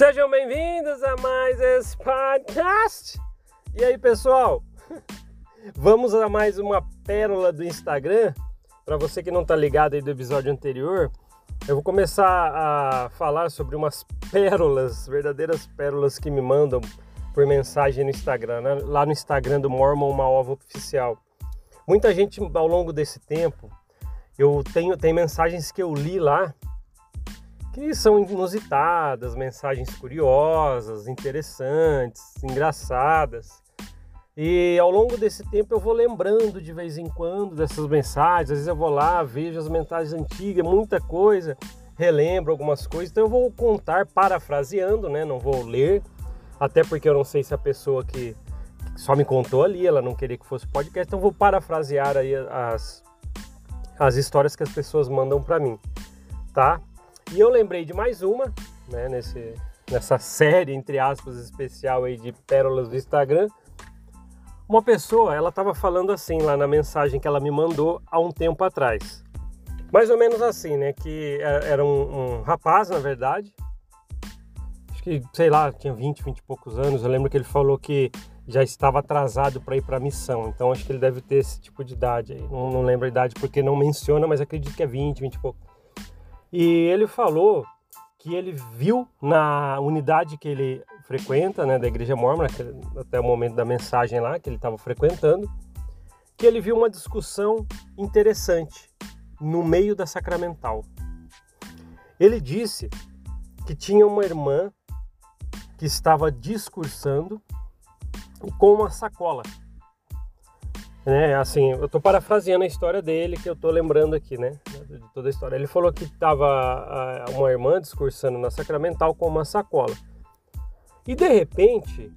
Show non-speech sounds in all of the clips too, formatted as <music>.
Sejam bem-vindos a mais esse podcast. E aí, pessoal? <laughs> Vamos a mais uma pérola do Instagram. Para você que não tá ligado aí do episódio anterior, eu vou começar a falar sobre umas pérolas, verdadeiras pérolas que me mandam por mensagem no Instagram, né? lá no Instagram do Mormon Uma Ova Oficial. Muita gente ao longo desse tempo, eu tenho tem mensagens que eu li lá que são inusitadas, mensagens curiosas, interessantes, engraçadas. E ao longo desse tempo eu vou lembrando de vez em quando dessas mensagens, às vezes eu vou lá, vejo as mensagens antigas, muita coisa, relembro algumas coisas, então eu vou contar parafraseando, né? Não vou ler, até porque eu não sei se a pessoa que só me contou ali, ela não queria que fosse podcast, então eu vou parafrasear aí as, as histórias que as pessoas mandam para mim, tá? E eu lembrei de mais uma, né, nesse, nessa série, entre aspas, especial aí de pérolas do Instagram. Uma pessoa, ela estava falando assim lá na mensagem que ela me mandou há um tempo atrás. Mais ou menos assim, né? Que é, era um, um rapaz, na verdade. Acho que, sei lá, tinha 20, 20 e poucos anos. Eu lembro que ele falou que já estava atrasado para ir para a missão. Então acho que ele deve ter esse tipo de idade aí. Não, não lembro a idade porque não menciona, mas acredito que é 20, 20 e pouco. E ele falou que ele viu na unidade que ele frequenta, né, da Igreja Mormon, até o momento da mensagem lá que ele estava frequentando, que ele viu uma discussão interessante no meio da sacramental. Ele disse que tinha uma irmã que estava discursando com uma sacola né, assim, eu tô parafraseando a história dele que eu tô lembrando aqui, né, de toda a história. Ele falou que tava uma irmã discursando na Sacramental com uma sacola. E de repente,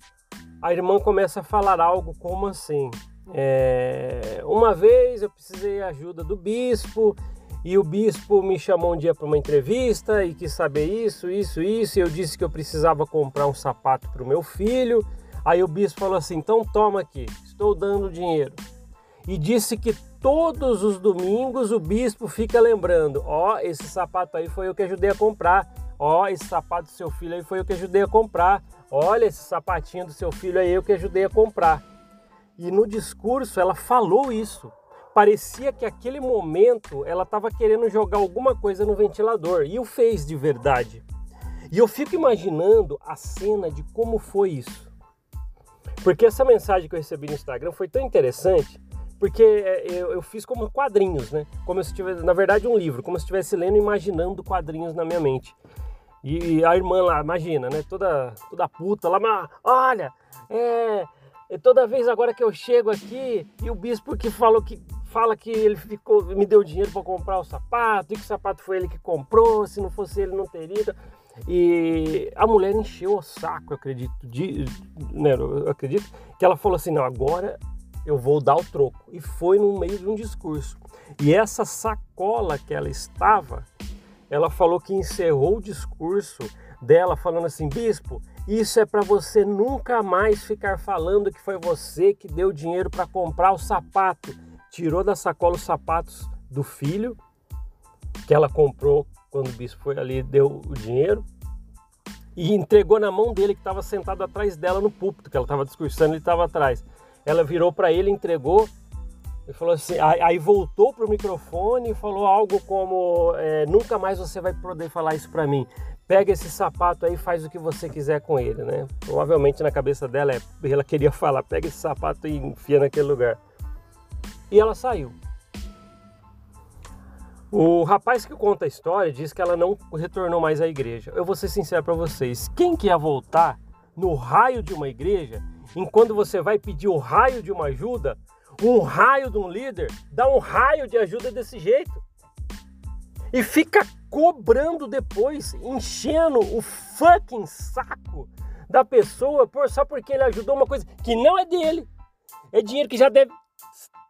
a irmã começa a falar algo como assim: é, uma vez eu precisei ajuda do bispo e o bispo me chamou um dia para uma entrevista e quis saber isso, isso, isso. E eu disse que eu precisava comprar um sapato para o meu filho. Aí o bispo falou assim: então toma aqui, estou dando dinheiro e disse que todos os domingos o bispo fica lembrando: ó, oh, esse sapato aí foi eu que ajudei a comprar. Ó, oh, esse sapato do seu filho aí foi eu que ajudei a comprar. Olha, esse sapatinho do seu filho aí eu que ajudei a comprar. E no discurso ela falou isso. Parecia que aquele momento ela estava querendo jogar alguma coisa no ventilador e o fez de verdade. E eu fico imaginando a cena de como foi isso. Porque essa mensagem que eu recebi no Instagram foi tão interessante porque é, eu, eu, fiz como quadrinhos, né? Como se tivesse, na verdade, um livro, como se estivesse lendo, imaginando quadrinhos na minha mente. E a irmã lá, imagina, né? Toda, toda puta lá, mas olha, é, é, toda vez agora que eu chego aqui e o bispo que falou que fala que ele ficou, me deu dinheiro para comprar o sapato e que o sapato foi ele que comprou, se não fosse ele não teria. E a mulher encheu o saco, eu acredito, de, né, eu acredito que ela falou assim, não, agora eu vou dar o troco. E foi no meio de um discurso. E essa sacola que ela estava, ela falou que encerrou o discurso dela falando assim: Bispo, isso é para você nunca mais ficar falando que foi você que deu dinheiro para comprar o sapato. Tirou da sacola os sapatos do filho, que ela comprou quando o bispo foi ali deu o dinheiro, e entregou na mão dele que estava sentado atrás dela no púlpito, que ela estava discursando, ele estava atrás. Ela virou para ele, entregou e falou assim, aí voltou pro microfone e falou algo como é, nunca mais você vai poder falar isso para mim. Pega esse sapato aí faz o que você quiser com ele, né? Provavelmente na cabeça dela ela queria <laughs> falar, pega esse sapato e enfia naquele lugar. E ela saiu. O rapaz que conta a história diz que ela não retornou mais à igreja. Eu vou ser sincero para vocês, quem que ia voltar no raio de uma igreja enquanto você vai pedir o raio de uma ajuda, um raio de um líder dá um raio de ajuda desse jeito. E fica cobrando depois, enchendo o fucking saco da pessoa por, só porque ele ajudou uma coisa que não é dele. É dinheiro que já deve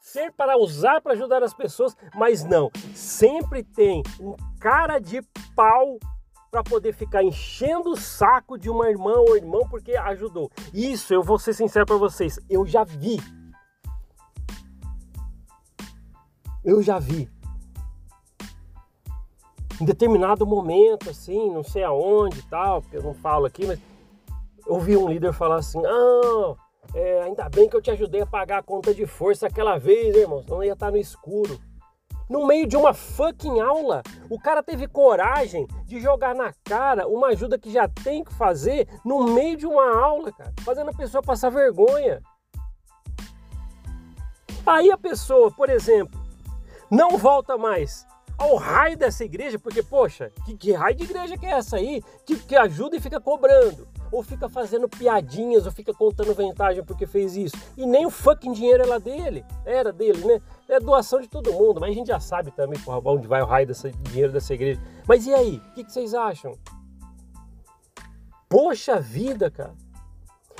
ser para usar para ajudar as pessoas, mas não. Sempre tem um cara de pau para poder ficar enchendo o saco de uma irmã ou irmão porque ajudou. Isso, eu vou ser sincero para vocês, eu já vi. Eu já vi. em determinado momento, assim, não sei aonde e tal, porque eu não falo aqui, mas eu ouvi um líder falar assim: ah, é, ainda bem que eu te ajudei a pagar a conta de força aquela vez, irmão, senão ia estar no escuro. No meio de uma fucking aula, o cara teve coragem de jogar na cara uma ajuda que já tem que fazer no meio de uma aula, cara, fazendo a pessoa passar vergonha. Aí a pessoa, por exemplo, não volta mais ao raio dessa igreja, porque, poxa, que, que raio de igreja que é essa aí? Que, que ajuda e fica cobrando ou fica fazendo piadinhas, ou fica contando vantagem porque fez isso. E nem o fucking dinheiro era dele, era dele, né? É doação de todo mundo, mas a gente já sabe também porra, onde vai o raio desse dinheiro dessa igreja. Mas e aí? O que, que vocês acham? Poxa vida, cara.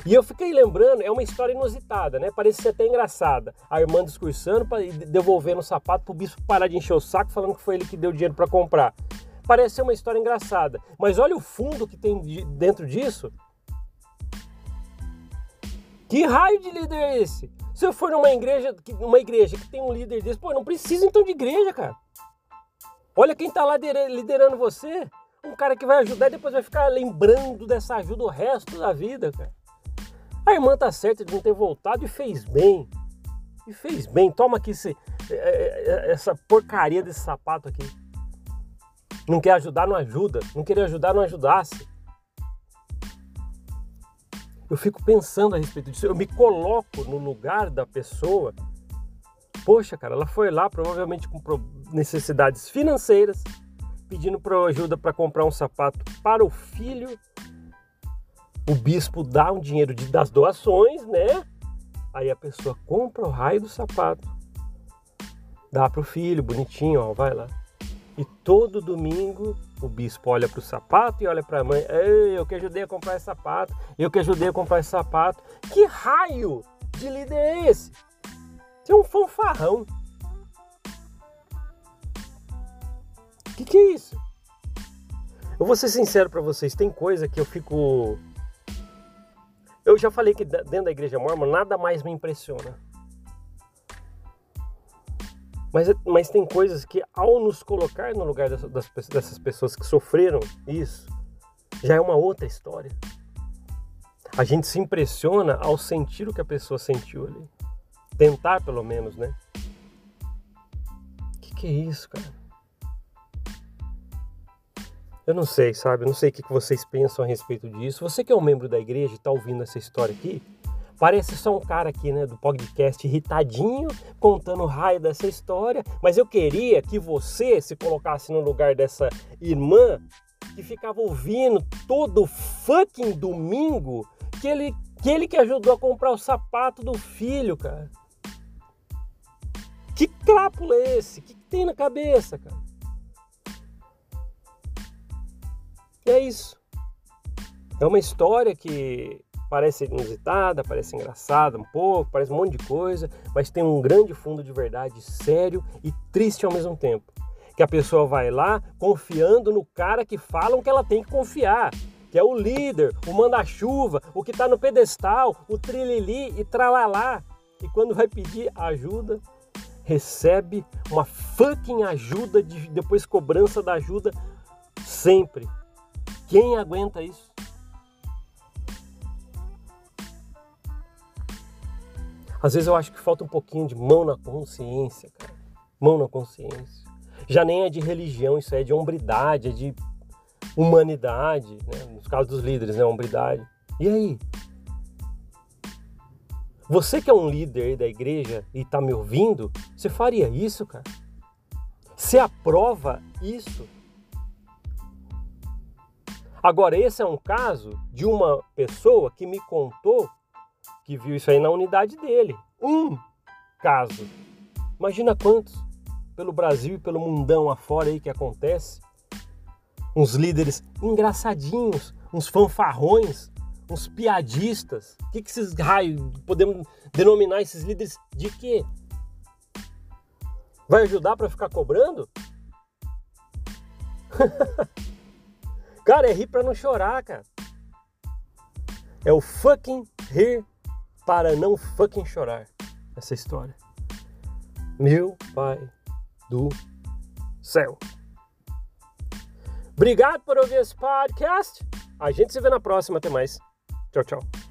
E eu fiquei lembrando, é uma história inusitada, né? Parece ser até engraçada. A irmã discursando, devolvendo o sapato pro bispo parar de encher o saco, falando que foi ele que deu dinheiro para comprar. Parece ser uma história engraçada, mas olha o fundo que tem dentro disso. Que raio de líder é esse? Se eu for numa igreja, uma igreja que tem um líder desse, pô, não precisa então de igreja, cara. Olha quem tá lá liderando você. Um cara que vai ajudar e depois vai ficar lembrando dessa ajuda o resto da vida, cara. A irmã tá certa de não ter voltado e fez bem. E fez bem. Toma aqui esse, é, é, é, essa porcaria desse sapato aqui. Não quer ajudar, não ajuda. Não querer ajudar, não ajudasse. Eu fico pensando a respeito disso. Eu me coloco no lugar da pessoa. Poxa, cara, ela foi lá provavelmente com necessidades financeiras, pedindo para ajuda para comprar um sapato para o filho. O bispo dá um dinheiro de, das doações, né? Aí a pessoa compra o raio do sapato, dá para o filho, bonitinho, ó, vai lá. E todo domingo o bispo olha para o sapato e olha para a mãe. Eu que ajudei a comprar esse sapato. Eu que ajudei a comprar esse sapato. Que raio de líder é esse? Você é um fanfarrão. O que, que é isso? Eu vou ser sincero para vocês. Tem coisa que eu fico. Eu já falei que dentro da igreja mormon nada mais me impressiona mas, mas tem coisas que, ao nos colocar no lugar das, das, dessas pessoas que sofreram isso, já é uma outra história. A gente se impressiona ao sentir o que a pessoa sentiu ali. Tentar, pelo menos, né? O que, que é isso, cara? Eu não sei, sabe? Eu não sei o que vocês pensam a respeito disso. Você que é um membro da igreja e está ouvindo essa história aqui, Parece só um cara aqui, né, do podcast irritadinho, contando o raio dessa história, mas eu queria que você se colocasse no lugar dessa irmã que ficava ouvindo todo fucking domingo que ele que ele que ajudou a comprar o sapato do filho, cara. Que crápula é esse? O que, que tem na cabeça, cara? E é isso. É uma história que Parece inusitada, parece engraçada um pouco, parece um monte de coisa, mas tem um grande fundo de verdade sério e triste ao mesmo tempo. Que a pessoa vai lá confiando no cara que falam que ela tem que confiar, que é o líder, o manda-chuva, o que está no pedestal, o trilili e tralalá. E quando vai pedir ajuda, recebe uma fucking ajuda, de, depois cobrança da ajuda, sempre. Quem aguenta isso? Às vezes eu acho que falta um pouquinho de mão na consciência, cara. Mão na consciência. Já nem é de religião, isso é de hombridade, é de humanidade, né? nos casos dos líderes, né? Hombridade. E aí? Você que é um líder da igreja e está me ouvindo, você faria isso, cara? Você aprova isso? Agora, esse é um caso de uma pessoa que me contou que viu isso aí na unidade dele. Um caso. Imagina quantos pelo Brasil e pelo mundão afora aí que acontece. Uns líderes engraçadinhos, uns fanfarrões, uns piadistas. O que, que esses raios podemos denominar esses líderes de quê? Vai ajudar para ficar cobrando? <laughs> cara, é rir para não chorar, cara. É o fucking rir para não fucking chorar essa história. Meu pai do céu. Obrigado por ouvir esse podcast. A gente se vê na próxima. Até mais. Tchau, tchau.